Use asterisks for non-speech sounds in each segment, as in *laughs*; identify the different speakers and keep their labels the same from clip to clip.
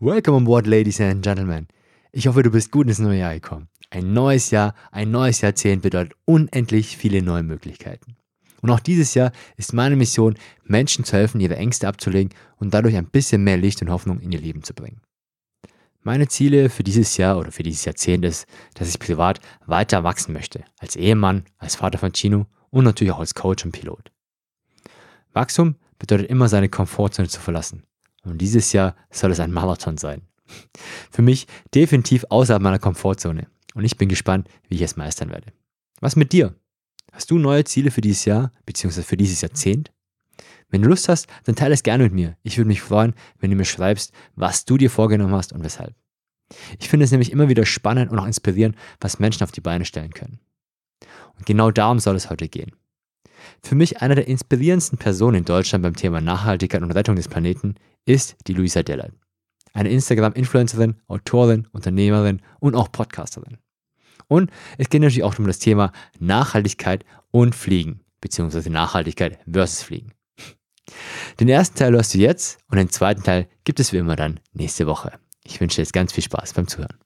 Speaker 1: Welcome on board, Ladies and Gentlemen. Ich hoffe, du bist gut ins neue Jahr gekommen. Ein neues Jahr, ein neues Jahrzehnt bedeutet unendlich viele neue Möglichkeiten. Und auch dieses Jahr ist meine Mission, Menschen zu helfen, ihre Ängste abzulegen und dadurch ein bisschen mehr Licht und Hoffnung in ihr Leben zu bringen. Meine Ziele für dieses Jahr oder für dieses Jahrzehnt ist, dass ich privat weiter wachsen möchte. Als Ehemann, als Vater von Chino und natürlich auch als Coach und Pilot. Wachstum bedeutet immer seine Komfortzone zu verlassen. Und dieses Jahr soll es ein Marathon sein. Für mich definitiv außerhalb meiner Komfortzone. Und ich bin gespannt, wie ich es meistern werde. Was mit dir? Hast du neue Ziele für dieses Jahr, beziehungsweise für dieses Jahrzehnt? Wenn du Lust hast, dann teile es gerne mit mir. Ich würde mich freuen, wenn du mir schreibst, was du dir vorgenommen hast und weshalb. Ich finde es nämlich immer wieder spannend und auch inspirierend, was Menschen auf die Beine stellen können. Und genau darum soll es heute gehen. Für mich eine der inspirierendsten Personen in Deutschland beim Thema Nachhaltigkeit und Rettung des Planeten ist die Luisa Dellert. Eine Instagram-Influencerin, Autorin, Unternehmerin und auch Podcasterin. Und es geht natürlich auch um das Thema Nachhaltigkeit und Fliegen, beziehungsweise Nachhaltigkeit versus Fliegen. Den ersten Teil hörst du jetzt und den zweiten Teil gibt es wie immer dann nächste Woche. Ich wünsche dir jetzt ganz viel Spaß beim Zuhören.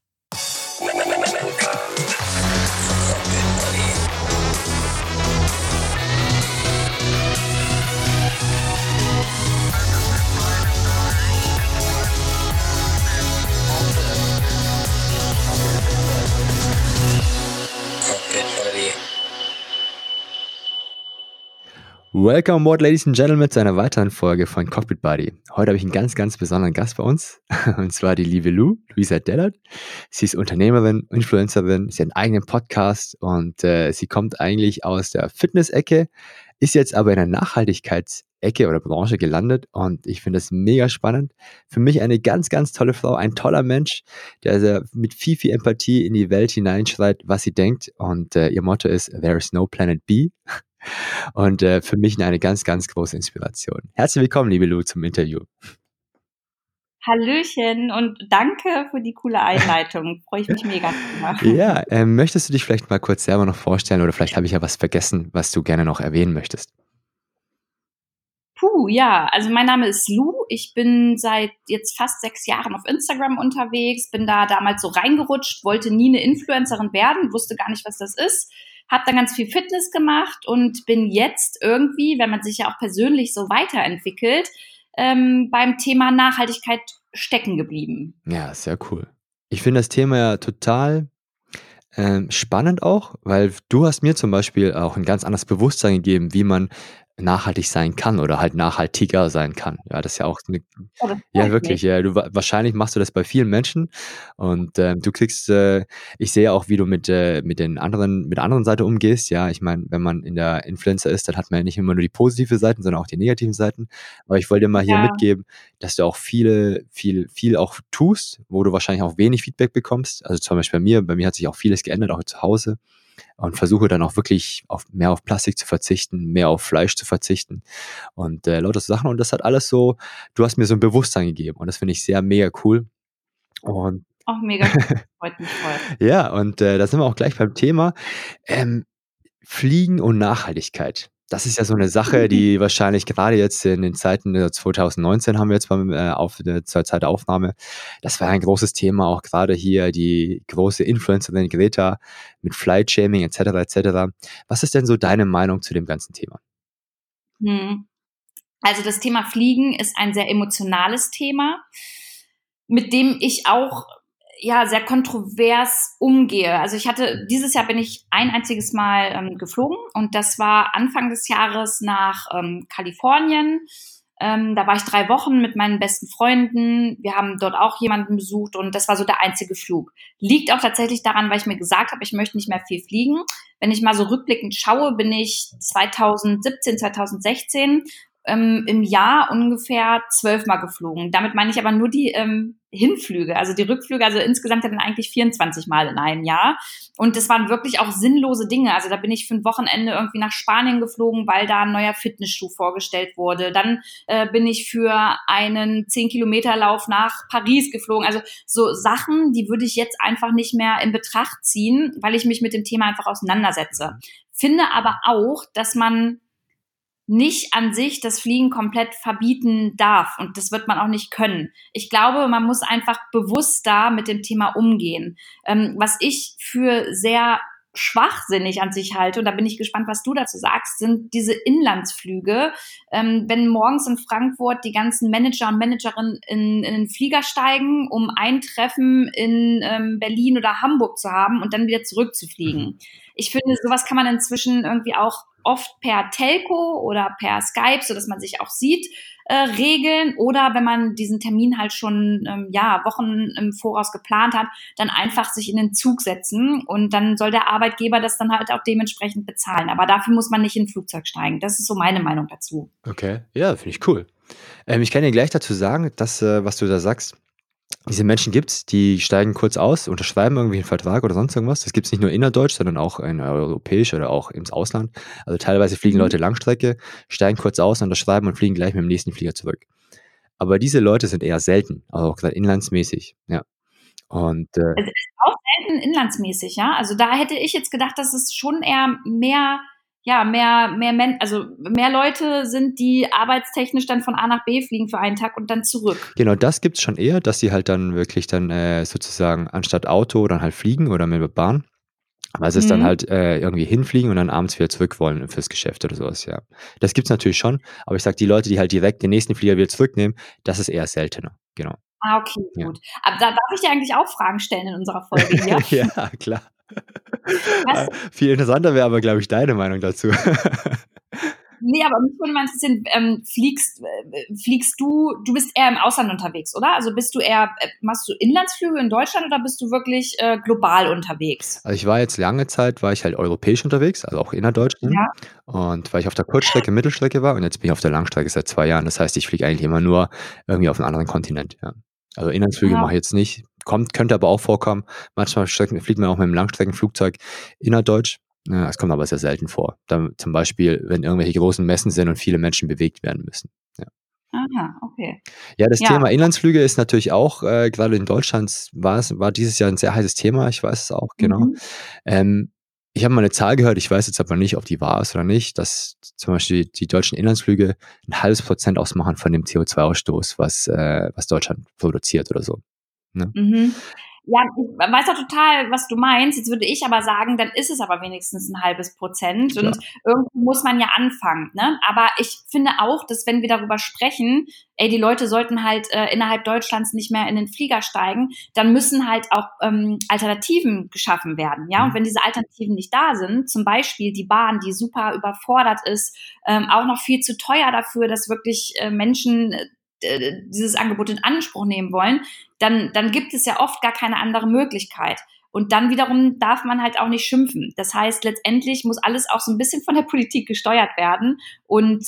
Speaker 1: Welcome on board, Ladies and Gentlemen, zu einer weiteren Folge von Cockpit Buddy. Heute habe ich einen ganz, ganz besonderen Gast bei uns, *laughs* und zwar die liebe Lou, Luisa Dellert. Sie ist Unternehmerin, Influencerin, sie hat einen eigenen Podcast und äh, sie kommt eigentlich aus der Fitness-Ecke, ist jetzt aber in der Nachhaltigkeitsecke oder Branche gelandet und ich finde das mega spannend. Für mich eine ganz, ganz tolle Frau, ein toller Mensch, der mit viel, viel Empathie in die Welt hineinschreit, was sie denkt und äh, ihr Motto ist, there is no planet B. Und äh, für mich eine ganz, ganz große Inspiration. Herzlich willkommen, liebe Lou, zum Interview.
Speaker 2: Hallöchen und danke für die coole Einleitung. *laughs* Freue ich mich mega
Speaker 1: drüber. Ja, äh, möchtest du dich vielleicht mal kurz selber noch vorstellen oder vielleicht habe ich ja was vergessen, was du gerne noch erwähnen möchtest?
Speaker 2: Puh, ja, also mein Name ist Lou. Ich bin seit jetzt fast sechs Jahren auf Instagram unterwegs, bin da damals so reingerutscht, wollte nie eine Influencerin werden, wusste gar nicht, was das ist habe dann ganz viel Fitness gemacht und bin jetzt irgendwie, wenn man sich ja auch persönlich so weiterentwickelt, ähm, beim Thema Nachhaltigkeit stecken geblieben.
Speaker 1: Ja, sehr cool. Ich finde das Thema ja total ähm, spannend auch, weil du hast mir zum Beispiel auch ein ganz anderes Bewusstsein gegeben, wie man nachhaltig sein kann oder halt nachhaltiger sein kann. Ja, das ist ja auch eine, oh, ja wirklich. Ja, du wahrscheinlich machst du das bei vielen Menschen und äh, du kriegst. Äh, ich sehe auch, wie du mit äh, mit den anderen mit der anderen Seite umgehst. Ja, ich meine, wenn man in der Influencer ist, dann hat man ja nicht immer nur die positive Seiten, sondern auch die negativen Seiten. Aber ich wollte dir mal hier ja. mitgeben, dass du auch viele viel viel auch tust, wo du wahrscheinlich auch wenig Feedback bekommst. Also zum Beispiel bei mir, bei mir hat sich auch vieles geändert, auch zu Hause und versuche dann auch wirklich auf mehr auf Plastik zu verzichten, mehr auf Fleisch zu verzichten und äh, lauter Sachen. Und das hat alles so, du hast mir so ein Bewusstsein gegeben und das finde ich sehr mega cool.
Speaker 2: Und auch mega *laughs* freut mich voll.
Speaker 1: ja, und äh, da sind wir auch gleich beim Thema ähm, Fliegen und Nachhaltigkeit. Das ist ja so eine Sache, mhm. die wahrscheinlich gerade jetzt in den Zeiten 2019 haben wir jetzt beim, äh, auf der zur Zeit der Aufnahme. Das war ein großes Thema, auch gerade hier die große Influencerin Greta mit Flight Shaming etc. etc. Was ist denn so deine Meinung zu dem ganzen Thema?
Speaker 2: Hm. Also das Thema Fliegen ist ein sehr emotionales Thema, mit dem ich auch ja sehr kontrovers umgehe. Also ich hatte dieses Jahr bin ich ein einziges Mal ähm, geflogen und das war Anfang des Jahres nach ähm, Kalifornien. Ähm, da war ich drei Wochen mit meinen besten Freunden. Wir haben dort auch jemanden besucht und das war so der einzige Flug. Liegt auch tatsächlich daran, weil ich mir gesagt habe, ich möchte nicht mehr viel fliegen. Wenn ich mal so rückblickend schaue, bin ich 2017, 2016 ähm, im Jahr ungefähr zwölfmal geflogen. Damit meine ich aber nur die ähm, Hinflüge, also die Rückflüge, also insgesamt dann eigentlich 24 Mal in einem Jahr. Und das waren wirklich auch sinnlose Dinge. Also da bin ich für ein Wochenende irgendwie nach Spanien geflogen, weil da ein neuer Fitnessschuh vorgestellt wurde. Dann äh, bin ich für einen 10-Kilometer-Lauf nach Paris geflogen. Also so Sachen, die würde ich jetzt einfach nicht mehr in Betracht ziehen, weil ich mich mit dem Thema einfach auseinandersetze. Finde aber auch, dass man nicht an sich das Fliegen komplett verbieten darf. Und das wird man auch nicht können. Ich glaube, man muss einfach bewusster mit dem Thema umgehen. Ähm, was ich für sehr schwachsinnig an sich halte, und da bin ich gespannt, was du dazu sagst, sind diese Inlandsflüge. Ähm, wenn morgens in Frankfurt die ganzen Manager und Managerinnen in, in den Flieger steigen, um ein Treffen in ähm, Berlin oder Hamburg zu haben und dann wieder zurückzufliegen. Mhm. Ich finde, sowas kann man inzwischen irgendwie auch oft per Telco oder per Skype, so dass man sich auch sieht, äh, regeln oder wenn man diesen Termin halt schon ähm, ja Wochen im Voraus geplant hat, dann einfach sich in den Zug setzen und dann soll der Arbeitgeber das dann halt auch dementsprechend bezahlen. Aber dafür muss man nicht in ein Flugzeug steigen. Das ist so meine Meinung dazu.
Speaker 1: Okay, ja, finde ich cool. Ähm, ich kann dir gleich dazu sagen, dass äh, was du da sagst, diese Menschen gibt es, die steigen kurz aus, unterschreiben irgendwie einen Vertrag oder sonst irgendwas. Das gibt es nicht nur innerdeutsch, sondern auch in europäisch oder auch ins Ausland. Also teilweise fliegen mhm. Leute Langstrecke, steigen kurz aus, unterschreiben und fliegen gleich mit dem nächsten Flieger zurück. Aber diese Leute sind eher selten, also auch gerade inlandsmäßig, ja. Und äh,
Speaker 2: es ist auch selten inlandsmäßig, ja. Also da hätte ich jetzt gedacht, dass es schon eher mehr ja, mehr, mehr, Men also mehr Leute sind, die arbeitstechnisch dann von A nach B fliegen für einen Tag und dann zurück.
Speaker 1: Genau, das gibt es schon eher, dass sie halt dann wirklich dann äh, sozusagen anstatt Auto dann halt fliegen oder mit der Bahn. Aber es ist mhm. dann halt äh, irgendwie hinfliegen und dann abends wieder zurück wollen fürs Geschäft oder sowas, ja. Das gibt's natürlich schon, aber ich sag, die Leute, die halt direkt den nächsten Flieger wieder zurücknehmen, das ist eher seltener, genau.
Speaker 2: Ah, okay, gut. Ja. Aber da darf ich dir eigentlich auch Fragen stellen in unserer Folge *laughs* hier.
Speaker 1: ja, klar. Was? Viel interessanter wäre aber, glaube ich, deine Meinung dazu. *laughs*
Speaker 2: Nee, aber mich würde mal interessieren, ähm, fliegst, äh, fliegst du, du bist eher im Ausland unterwegs, oder? Also bist du eher, äh, machst du Inlandsflüge in Deutschland oder bist du wirklich äh, global unterwegs?
Speaker 1: Also ich war jetzt lange Zeit, war ich halt europäisch unterwegs, also auch innerdeutschland. Ja. Und weil ich auf der Kurzstrecke, Mittelstrecke war und jetzt bin ich auf der Langstrecke seit zwei Jahren. Das heißt, ich fliege eigentlich immer nur irgendwie auf einem anderen Kontinent, ja. Also Inlandsflüge ja. mache ich jetzt nicht. Kommt, könnte aber auch vorkommen. Manchmal fliegt man auch mit einem Langstreckenflugzeug innerdeutsch. Es kommt aber sehr selten vor. Da, zum Beispiel, wenn irgendwelche großen Messen sind und viele Menschen bewegt werden müssen. Ja.
Speaker 2: Aha, okay.
Speaker 1: Ja, das ja. Thema Inlandsflüge ist natürlich auch, äh, gerade in Deutschland war es, war dieses Jahr ein sehr heißes Thema, ich weiß es auch, genau. Mhm. Ähm, ich habe mal eine Zahl gehört, ich weiß jetzt aber nicht, ob die wahr ist oder nicht, dass zum Beispiel die deutschen Inlandsflüge ein halbes Prozent ausmachen von dem CO2-Ausstoß, was, äh, was Deutschland produziert oder so.
Speaker 2: Ne? Mhm. Ja, ich weiß auch total, was du meinst. Jetzt würde ich aber sagen, dann ist es aber wenigstens ein halbes Prozent. Und irgendwo muss man ja anfangen. Ne? Aber ich finde auch, dass wenn wir darüber sprechen, ey, die Leute sollten halt äh, innerhalb Deutschlands nicht mehr in den Flieger steigen, dann müssen halt auch ähm, Alternativen geschaffen werden. Ja, und mhm. wenn diese Alternativen nicht da sind, zum Beispiel die Bahn, die super überfordert ist, ähm, auch noch viel zu teuer dafür, dass wirklich äh, Menschen äh, dieses Angebot in Anspruch nehmen wollen, dann, dann gibt es ja oft gar keine andere Möglichkeit. Und dann wiederum darf man halt auch nicht schimpfen. Das heißt, letztendlich muss alles auch so ein bisschen von der Politik gesteuert werden. Und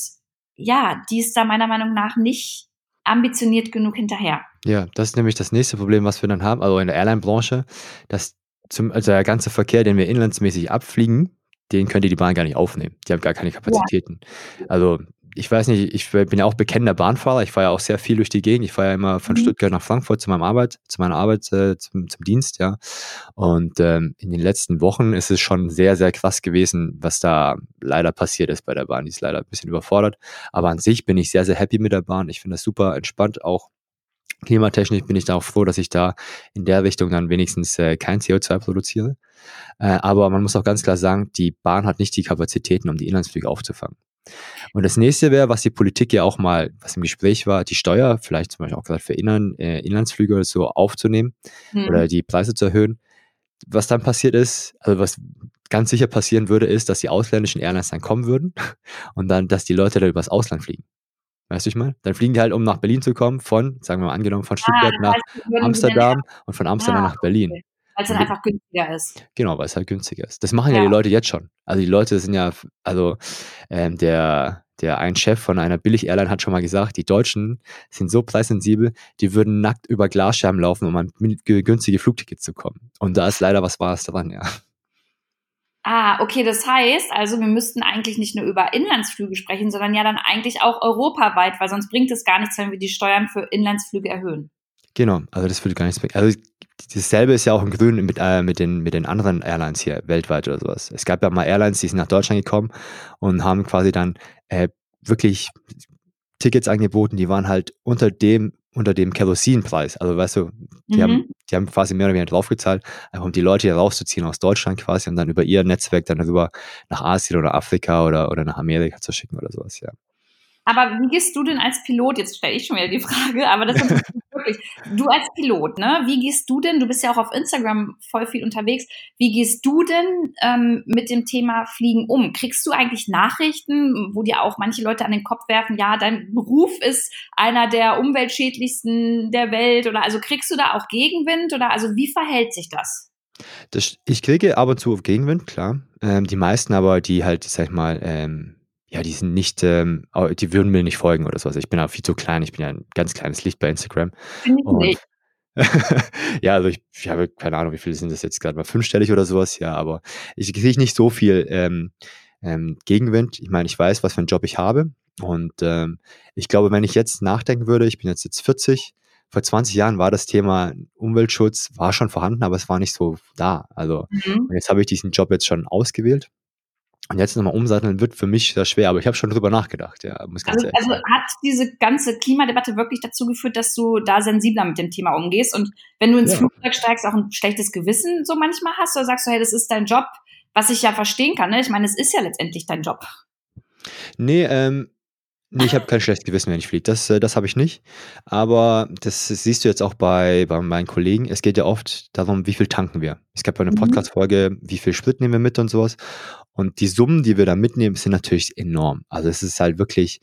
Speaker 2: ja, die ist da meiner Meinung nach nicht ambitioniert genug hinterher.
Speaker 1: Ja, das ist nämlich das nächste Problem, was wir dann haben, also in der Airline-Branche, dass zum, also der ganze Verkehr, den wir inlandsmäßig abfliegen, den könnte die Bahn gar nicht aufnehmen. Die haben gar keine Kapazitäten. Ja. Also ich weiß nicht, ich bin ja auch bekennender Bahnfahrer. Ich fahre ja auch sehr viel durch die Gegend. Ich fahre ja immer von mhm. Stuttgart nach Frankfurt zu meinem Arbeit, zu meiner Arbeit, äh, zum, zum Dienst, ja. Und ähm, in den letzten Wochen ist es schon sehr, sehr krass gewesen, was da leider passiert ist bei der Bahn. Die ist leider ein bisschen überfordert. Aber an sich bin ich sehr, sehr happy mit der Bahn. Ich finde das super entspannt, auch klimatechnisch bin ich da auch froh, dass ich da in der Richtung dann wenigstens äh, kein CO2 produziere. Äh, aber man muss auch ganz klar sagen, die Bahn hat nicht die Kapazitäten, um die Inlandsflüge aufzufangen. Und das nächste wäre, was die Politik ja auch mal, was im Gespräch war, die Steuer, vielleicht zum Beispiel auch gerade für Inland, äh, Inlandsflüge oder so aufzunehmen mhm. oder die Preise zu erhöhen. Was dann passiert ist, also was ganz sicher passieren würde, ist, dass die ausländischen Airlines dann kommen würden *laughs* und dann, dass die Leute da übers Ausland fliegen. Weißt du, ich meine? Dann fliegen die halt, um nach Berlin zu kommen, von, sagen wir mal angenommen, von ah, Stuttgart ah, nach Amsterdam und von Amsterdam ah, nach Berlin. Okay.
Speaker 2: Weil es dann einfach günstiger ist.
Speaker 1: Genau, weil es halt günstiger ist. Das machen ja. ja die Leute jetzt schon. Also die Leute sind ja, also ähm, der, der ein Chef von einer Billig-Airline hat schon mal gesagt, die Deutschen sind so preissensibel, die würden nackt über Glasscherben laufen, um an günstige Flugtickets zu kommen. Und da ist leider was Wahres dran, ja.
Speaker 2: Ah, okay, das heißt, also wir müssten eigentlich nicht nur über Inlandsflüge sprechen, sondern ja dann eigentlich auch europaweit, weil sonst bringt es gar nichts, wenn wir die Steuern für Inlandsflüge erhöhen.
Speaker 1: Genau, also das würde gar nichts bringen. Also dasselbe ist ja auch im Grün mit, äh, mit, den, mit den anderen Airlines hier weltweit oder sowas. Es gab ja mal Airlines, die sind nach Deutschland gekommen und haben quasi dann äh, wirklich Tickets angeboten, die waren halt unter dem, unter dem Kerosinpreis. Also weißt du, die, mhm. haben, die haben quasi mehr oder weniger draufgezahlt, einfach um die Leute hier rauszuziehen aus Deutschland quasi und dann über ihr Netzwerk dann rüber nach Asien oder Afrika oder, oder nach Amerika zu schicken oder sowas, ja.
Speaker 2: Aber wie gehst du denn als Pilot, jetzt stelle ich schon wieder die Frage, aber das ist *laughs* wirklich, du als Pilot, ne, wie gehst du denn, du bist ja auch auf Instagram voll viel unterwegs, wie gehst du denn ähm, mit dem Thema Fliegen um? Kriegst du eigentlich Nachrichten, wo dir auch manche Leute an den Kopf werfen, ja, dein Beruf ist einer der umweltschädlichsten der Welt oder also kriegst du da auch Gegenwind oder also wie verhält sich das?
Speaker 1: das ich kriege ab und zu Gegenwind, klar. Ähm, die meisten aber, die halt, sag ich mal, ähm, ja, die sind nicht, ähm, die würden mir nicht folgen oder sowas. Ich bin auch viel zu klein, ich bin ja ein ganz kleines Licht bei Instagram. Und, *laughs* ja, also ich, ich, habe keine Ahnung, wie viele sind das jetzt gerade mal fünfstellig oder sowas, ja, aber ich kriege nicht so viel ähm, ähm, Gegenwind. Ich meine, ich weiß, was für einen Job ich habe. Und ähm, ich glaube, wenn ich jetzt nachdenken würde, ich bin jetzt jetzt 40, vor 20 Jahren war das Thema Umweltschutz, war schon vorhanden, aber es war nicht so da. Also mhm. jetzt habe ich diesen Job jetzt schon ausgewählt und jetzt nochmal umsatteln wird für mich sehr schwer, aber ich habe schon drüber nachgedacht, ja.
Speaker 2: Muss ganz also, also hat diese ganze Klimadebatte wirklich dazu geführt, dass du da sensibler mit dem Thema umgehst und wenn du ins ja. Flugzeug steigst, auch ein schlechtes Gewissen so manchmal hast oder sagst du, hey, das ist dein Job, was ich ja verstehen kann, ne? Ich meine, es ist ja letztendlich dein Job.
Speaker 1: Nee, ähm, Nee, ich habe kein schlechtes Gewissen, wenn ich fliege. Das, äh, das habe ich nicht. Aber das siehst du jetzt auch bei, bei meinen Kollegen. Es geht ja oft darum, wie viel tanken wir. Es gab eine mhm. Podcast-Folge, wie viel Sprit nehmen wir mit und sowas. Und die Summen, die wir da mitnehmen, sind natürlich enorm. Also es ist halt wirklich,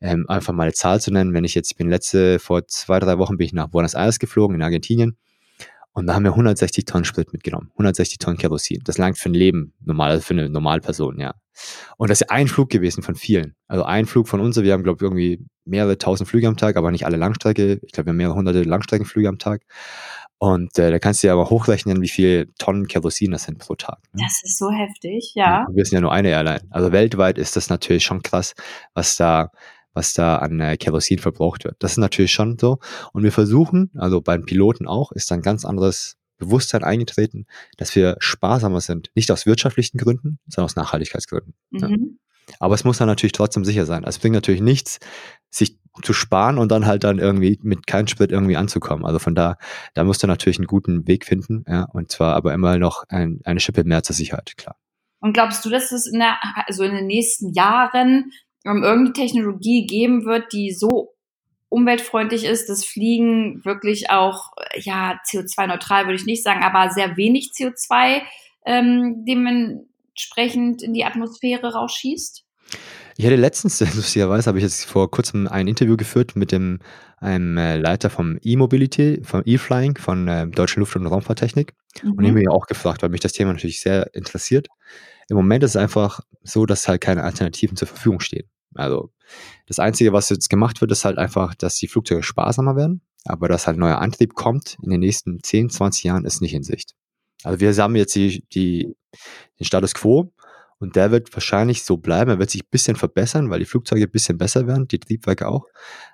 Speaker 1: ähm, einfach mal eine Zahl zu nennen. Wenn ich jetzt, ich bin letzte, vor zwei, drei Wochen bin ich nach Buenos Aires geflogen, in Argentinien. Und da haben wir 160 Tonnen Sprit mitgenommen. 160 Tonnen Kerosin. Das langt für ein Leben, normal, also für eine Normalperson, ja. Und das ist ein Flug gewesen von vielen. Also ein Flug von uns, wir haben, glaube ich, irgendwie mehrere tausend Flüge am Tag, aber nicht alle Langstrecke. Ich glaube, wir haben mehrere hunderte Langstreckenflüge am Tag. Und äh, da kannst du ja aber hochrechnen, wie viel Tonnen Kerosin das sind pro Tag.
Speaker 2: Ne? Das ist so heftig, ja.
Speaker 1: wir sind ja nur eine Airline. Also weltweit ist das natürlich schon krass, was da, was da an äh, Kerosin verbraucht wird. Das ist natürlich schon so. Und wir versuchen, also beim Piloten auch, ist ein ganz anderes Bewusstsein eingetreten, dass wir sparsamer sind. Nicht aus wirtschaftlichen Gründen, sondern aus Nachhaltigkeitsgründen. Mhm. Aber es muss dann natürlich trotzdem sicher sein. Es bringt natürlich nichts, sich zu sparen und dann halt dann irgendwie mit keinem Sprit irgendwie anzukommen. Also von da, da musst du natürlich einen guten Weg finden, ja, und zwar aber immer noch ein, eine Schippe mehr zur Sicherheit, klar.
Speaker 2: Und glaubst du, dass es in der, also in den nächsten Jahren um, irgendeine Technologie geben wird, die so umweltfreundlich ist, dass Fliegen wirklich auch, ja, CO2-neutral würde ich nicht sagen, aber sehr wenig CO2 ähm, dementsprechend in die Atmosphäre rausschießt?
Speaker 1: Ich hatte letztens, *laughs* lustigerweise, habe ich jetzt vor kurzem ein Interview geführt mit dem einem äh, Leiter vom E-Mobility, vom E-Flying, von äh, Deutschen Luft- und Raumfahrttechnik. Mhm. Und ich mich auch gefragt, weil mich das Thema natürlich sehr interessiert. Im Moment ist es einfach so, dass halt keine Alternativen zur Verfügung stehen. Also das Einzige, was jetzt gemacht wird, ist halt einfach, dass die Flugzeuge sparsamer werden. Aber dass halt neuer Antrieb kommt in den nächsten 10, 20 Jahren, ist nicht in Sicht. Also wir haben jetzt die, die, den Status quo und der wird wahrscheinlich so bleiben. Er wird sich ein bisschen verbessern, weil die Flugzeuge ein bisschen besser werden, die Triebwerke auch.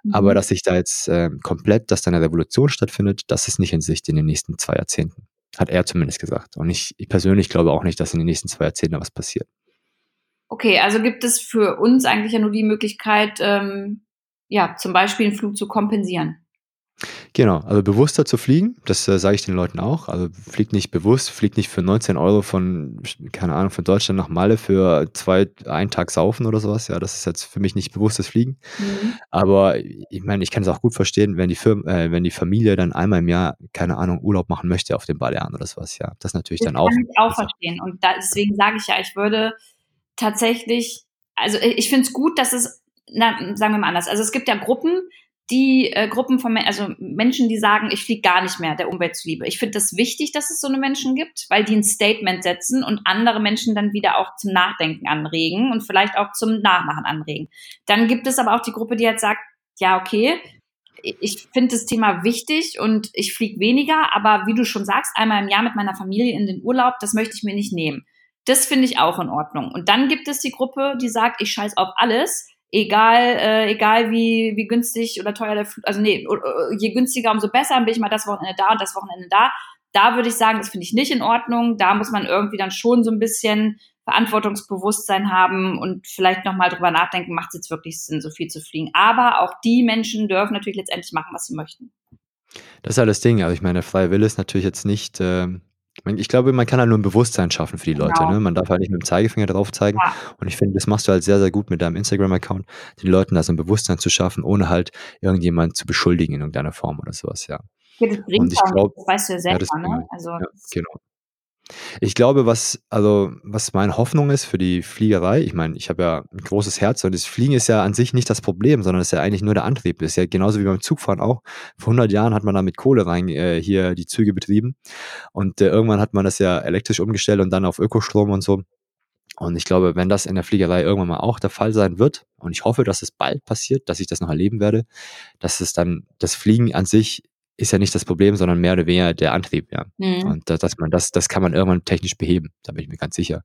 Speaker 1: Mhm. Aber dass sich da jetzt äh, komplett, dass da eine Revolution stattfindet, das ist nicht in Sicht in den nächsten zwei Jahrzehnten. Hat er zumindest gesagt. Und ich, ich persönlich glaube auch nicht, dass in den nächsten zwei Jahrzehnten was passiert.
Speaker 2: Okay, also gibt es für uns eigentlich ja nur die Möglichkeit, ähm, ja, zum Beispiel einen Flug zu kompensieren.
Speaker 1: Genau, also bewusster zu fliegen, das äh, sage ich den Leuten auch. Also fliegt nicht bewusst, fliegt nicht für 19 Euro von, keine Ahnung, von Deutschland nach Malle für zwei, einen Tag saufen oder sowas. Ja, das ist jetzt für mich nicht bewusstes Fliegen. Mhm. Aber ich meine, ich kann es auch gut verstehen, wenn die Firma, äh, wenn die Familie dann einmal im Jahr, keine Ahnung, Urlaub machen möchte auf den Balearen oder sowas. Ja, das natürlich das dann auch.
Speaker 2: Das kann ich auch verstehen. Und da, deswegen sage ich ja, ich würde tatsächlich, also ich finde es gut, dass es, na, sagen wir mal anders. Also es gibt ja Gruppen, die äh, Gruppen von also Menschen, die sagen, ich fliege gar nicht mehr der Umwelt zuliebe. Ich finde das wichtig, dass es so eine Menschen gibt, weil die ein Statement setzen und andere Menschen dann wieder auch zum Nachdenken anregen und vielleicht auch zum Nachmachen anregen. Dann gibt es aber auch die Gruppe, die halt sagt, ja, okay, ich finde das Thema wichtig und ich fliege weniger, aber wie du schon sagst, einmal im Jahr mit meiner Familie in den Urlaub, das möchte ich mir nicht nehmen. Das finde ich auch in Ordnung. Und dann gibt es die Gruppe, die sagt, ich scheiß auf alles egal, äh, egal wie, wie günstig oder teuer der Flug, also nee, je günstiger, umso besser, dann bin ich mal das Wochenende da und das Wochenende da. Da würde ich sagen, das finde ich nicht in Ordnung. Da muss man irgendwie dann schon so ein bisschen Verantwortungsbewusstsein haben und vielleicht nochmal drüber nachdenken, macht es jetzt wirklich Sinn, so viel zu fliegen. Aber auch die Menschen dürfen natürlich letztendlich machen, was sie möchten.
Speaker 1: Das ist halt das Ding. Also ich meine, freie Wille ist natürlich jetzt nicht, äh, ich glaube, man kann halt nur ein Bewusstsein schaffen für die Leute. Genau. Ne? Man darf halt nicht mit dem Zeigefinger drauf zeigen. Ja. Und ich finde, das machst du halt sehr, sehr gut mit deinem Instagram-Account, den Leuten da so ein Bewusstsein zu schaffen, ohne halt irgendjemand zu beschuldigen in irgendeiner Form oder sowas, ja.
Speaker 2: ja das bringt und ich glaub, das weißt du ja selber, ja, ne? Also, ja,
Speaker 1: genau. Ich glaube, was, also, was meine Hoffnung ist für die Fliegerei, ich meine, ich habe ja ein großes Herz und das Fliegen ist ja an sich nicht das Problem, sondern es ist ja eigentlich nur der Antrieb. Das ist ja genauso wie beim Zugfahren auch. Vor 100 Jahren hat man da mit Kohle rein äh, hier die Züge betrieben und äh, irgendwann hat man das ja elektrisch umgestellt und dann auf Ökostrom und so. Und ich glaube, wenn das in der Fliegerei irgendwann mal auch der Fall sein wird, und ich hoffe, dass es bald passiert, dass ich das noch erleben werde, dass es dann das Fliegen an sich ist ja nicht das Problem, sondern mehr oder weniger der Antrieb, ja. Mhm. Und dass man das, das kann man irgendwann technisch beheben, da bin ich mir ganz sicher.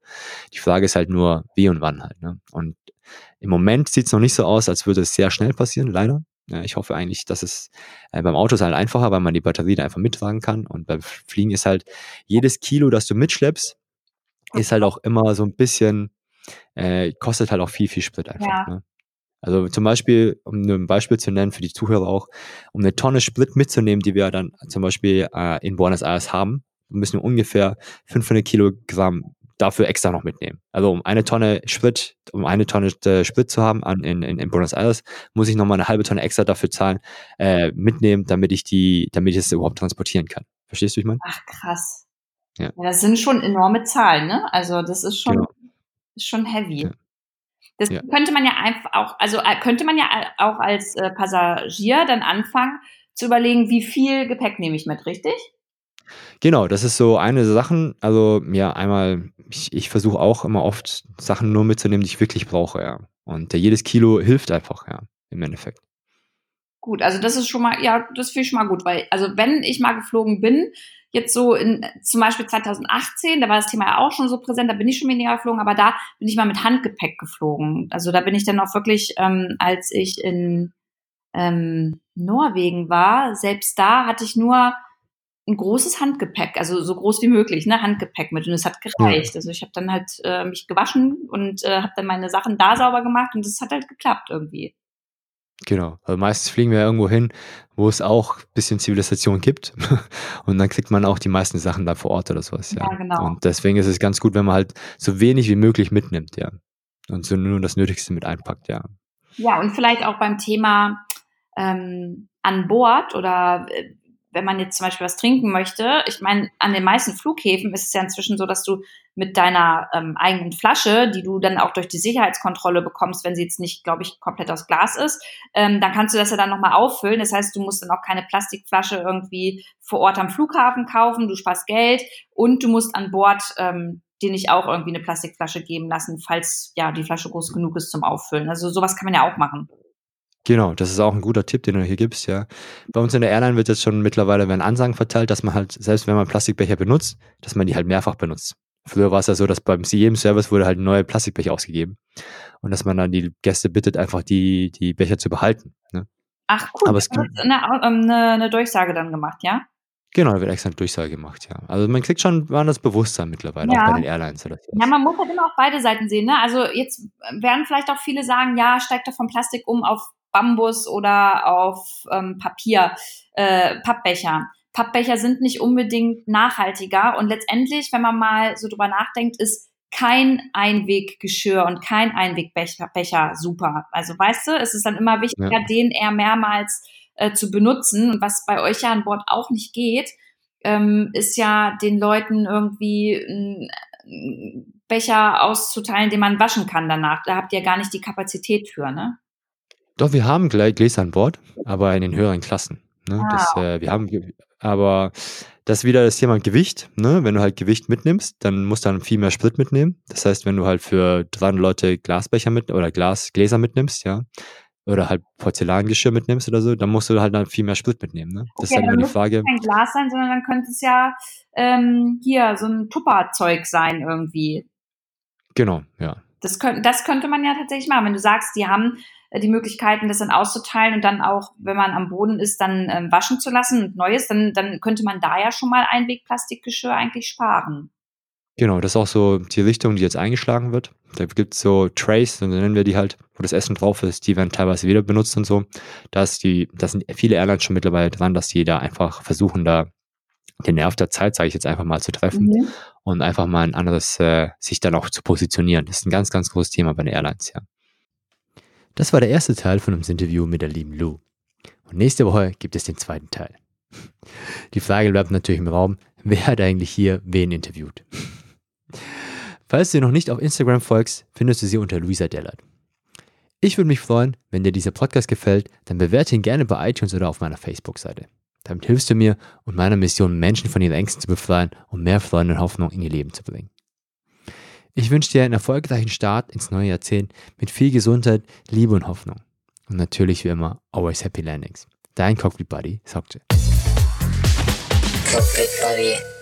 Speaker 1: Die Frage ist halt nur, wie und wann halt. Ne? Und im Moment sieht es noch nicht so aus, als würde es sehr schnell passieren, leider. Ja, ich hoffe eigentlich, dass es äh, beim Auto ist halt einfacher, weil man die Batterie da einfach mittragen kann. Und beim Fliegen ist halt jedes Kilo, das du mitschleppst, ist halt auch immer so ein bisschen, äh, kostet halt auch viel, viel Sprit einfach. Ja. Ne? Also zum Beispiel, um ein Beispiel zu nennen für die Zuhörer auch, um eine Tonne Sprit mitzunehmen, die wir dann zum Beispiel äh, in Buenos Aires haben, müssen wir ungefähr 500 Kilogramm dafür extra noch mitnehmen. Also um eine Tonne Sprit, um eine Tonne äh, Sprit zu haben an, in, in, in Buenos Aires, muss ich nochmal eine halbe Tonne extra dafür zahlen, äh, mitnehmen, damit ich die, damit ich es überhaupt transportieren kann. Verstehst du, ich meine?
Speaker 2: Ach krass. Ja. ja. das sind schon enorme Zahlen, ne? Also das ist schon, genau. ist schon heavy. Ja. Das ja. könnte man ja einfach auch, also äh, könnte man ja auch als äh, Passagier dann anfangen zu überlegen, wie viel Gepäck nehme ich mit, richtig?
Speaker 1: Genau, das ist so eine Sache. Also ja, einmal, ich, ich versuche auch immer oft Sachen nur mitzunehmen, die ich wirklich brauche, ja. Und äh, jedes Kilo hilft einfach, ja, im Endeffekt.
Speaker 2: Gut, also das ist schon mal, ja, das finde ich schon mal gut, weil, also wenn ich mal geflogen bin, jetzt so in zum Beispiel 2018, da war das Thema ja auch schon so präsent, da bin ich schon weniger geflogen, aber da bin ich mal mit Handgepäck geflogen. Also da bin ich dann auch wirklich, ähm, als ich in ähm, Norwegen war, selbst da hatte ich nur ein großes Handgepäck, also so groß wie möglich, ne, Handgepäck mit und es hat gereicht. Also ich habe dann halt äh, mich gewaschen und äh, habe dann meine Sachen da sauber gemacht und es hat halt geklappt irgendwie.
Speaker 1: Genau. Also meistens fliegen wir irgendwo hin, wo es auch ein bisschen Zivilisation gibt. *laughs* Und dann kriegt man auch die meisten Sachen da vor Ort oder sowas, ja. ja genau. Und deswegen ist es ganz gut, wenn man halt so wenig wie möglich mitnimmt, ja. Und so nur das Nötigste mit einpackt, ja.
Speaker 2: Ja, und vielleicht auch beim Thema ähm, an Bord oder äh, wenn man jetzt zum Beispiel was trinken möchte, ich meine, an den meisten Flughäfen ist es ja inzwischen so, dass du mit deiner ähm, eigenen Flasche, die du dann auch durch die Sicherheitskontrolle bekommst, wenn sie jetzt nicht, glaube ich, komplett aus Glas ist, ähm, dann kannst du das ja dann nochmal auffüllen. Das heißt, du musst dann auch keine Plastikflasche irgendwie vor Ort am Flughafen kaufen, du sparst Geld und du musst an Bord ähm, dir nicht auch irgendwie eine Plastikflasche geben lassen, falls ja die Flasche groß genug ist zum Auffüllen. Also sowas kann man ja auch machen.
Speaker 1: Genau, das ist auch ein guter Tipp, den du hier gibst, ja. Bei uns in der Airline wird jetzt schon mittlerweile werden Ansagen verteilt, dass man halt, selbst wenn man Plastikbecher benutzt, dass man die halt mehrfach benutzt. Früher war es ja so, dass beim jedem Service wurde halt ein neuer Plastikbecher ausgegeben. Und dass man dann die Gäste bittet, einfach die, die Becher zu behalten. Ne?
Speaker 2: Ach cool, Aber es gibt eine, ähm, eine, eine Durchsage dann gemacht, ja?
Speaker 1: Genau, da wird extra eine Durchsage gemacht, ja. Also man kriegt schon mal das Bewusstsein mittlerweile, ja. auch bei den Airlines oder
Speaker 2: so. Ja, man muss halt immer auch beide Seiten sehen, ne? Also jetzt werden vielleicht auch viele sagen, ja, steigt doch vom Plastik um auf Bambus oder auf ähm, Papier, äh, Pappbecher. Pappbecher sind nicht unbedingt nachhaltiger und letztendlich, wenn man mal so drüber nachdenkt, ist kein Einweggeschirr und kein Einwegbecher Becher super. Also weißt du, es ist dann immer wichtiger, ja. den eher mehrmals äh, zu benutzen. Und was bei euch ja an Bord auch nicht geht, ähm, ist ja den Leuten irgendwie einen Becher auszuteilen, den man waschen kann danach. Da habt ihr gar nicht die Kapazität für, ne?
Speaker 1: Doch, wir haben Gläser an Bord, aber in den höheren Klassen. Ne? Wow. Das, äh, wir haben, aber das ist wieder das Thema Gewicht. Ne? Wenn du halt Gewicht mitnimmst, dann musst du dann viel mehr Sprit mitnehmen. Das heißt, wenn du halt für 300 Leute Glasbecher mit oder Glas, Gläser mitnimmst, ja, oder halt Porzellangeschirr mitnimmst oder so, dann musst du halt dann viel mehr Sprit mitnehmen. Ne? Das okay, ist dann, dann immer die Frage.
Speaker 2: Kein Glas sein, sondern dann könnte es ja ähm, hier so ein Tupperzeug sein irgendwie.
Speaker 1: Genau, ja.
Speaker 2: Das, könnt, das könnte man ja tatsächlich machen. Wenn du sagst, die haben äh, die Möglichkeiten, das dann auszuteilen und dann auch, wenn man am Boden ist, dann ähm, waschen zu lassen und Neues, dann, dann könnte man da ja schon mal Einwegplastikgeschirr eigentlich sparen.
Speaker 1: Genau, das ist auch so die Richtung, die jetzt eingeschlagen wird. Da gibt es so Trays, und dann nennen wir die halt, wo das Essen drauf ist, die werden teilweise wieder benutzt und so. Da, ist die, da sind viele Airlines schon mittlerweile dran, dass die da einfach versuchen, da den Nerv der Zeit, sage ich jetzt einfach mal, zu treffen mhm. und einfach mal ein anderes, äh, sich dann auch zu positionieren. Das ist ein ganz, ganz großes Thema bei den Airlines, ja. Das war der erste Teil von unserem Interview mit der lieben Lou. Und nächste Woche gibt es den zweiten Teil. Die Frage bleibt natürlich im Raum, *laughs* wer hat eigentlich hier wen interviewt? Falls du noch nicht auf Instagram folgst, findest du sie unter Luisa Dellert. Ich würde mich freuen, wenn dir dieser Podcast gefällt, dann bewerte ihn gerne bei iTunes oder auf meiner Facebook-Seite. Damit hilfst du mir und meiner Mission, Menschen von ihren Ängsten zu befreien und mehr Freude und Hoffnung in ihr Leben zu bringen. Ich wünsche dir einen erfolgreichen Start ins neue Jahrzehnt mit viel Gesundheit, Liebe und Hoffnung. Und natürlich wie immer, always happy landings. Dein Cockpit Buddy, Sokje. Cockpit Buddy.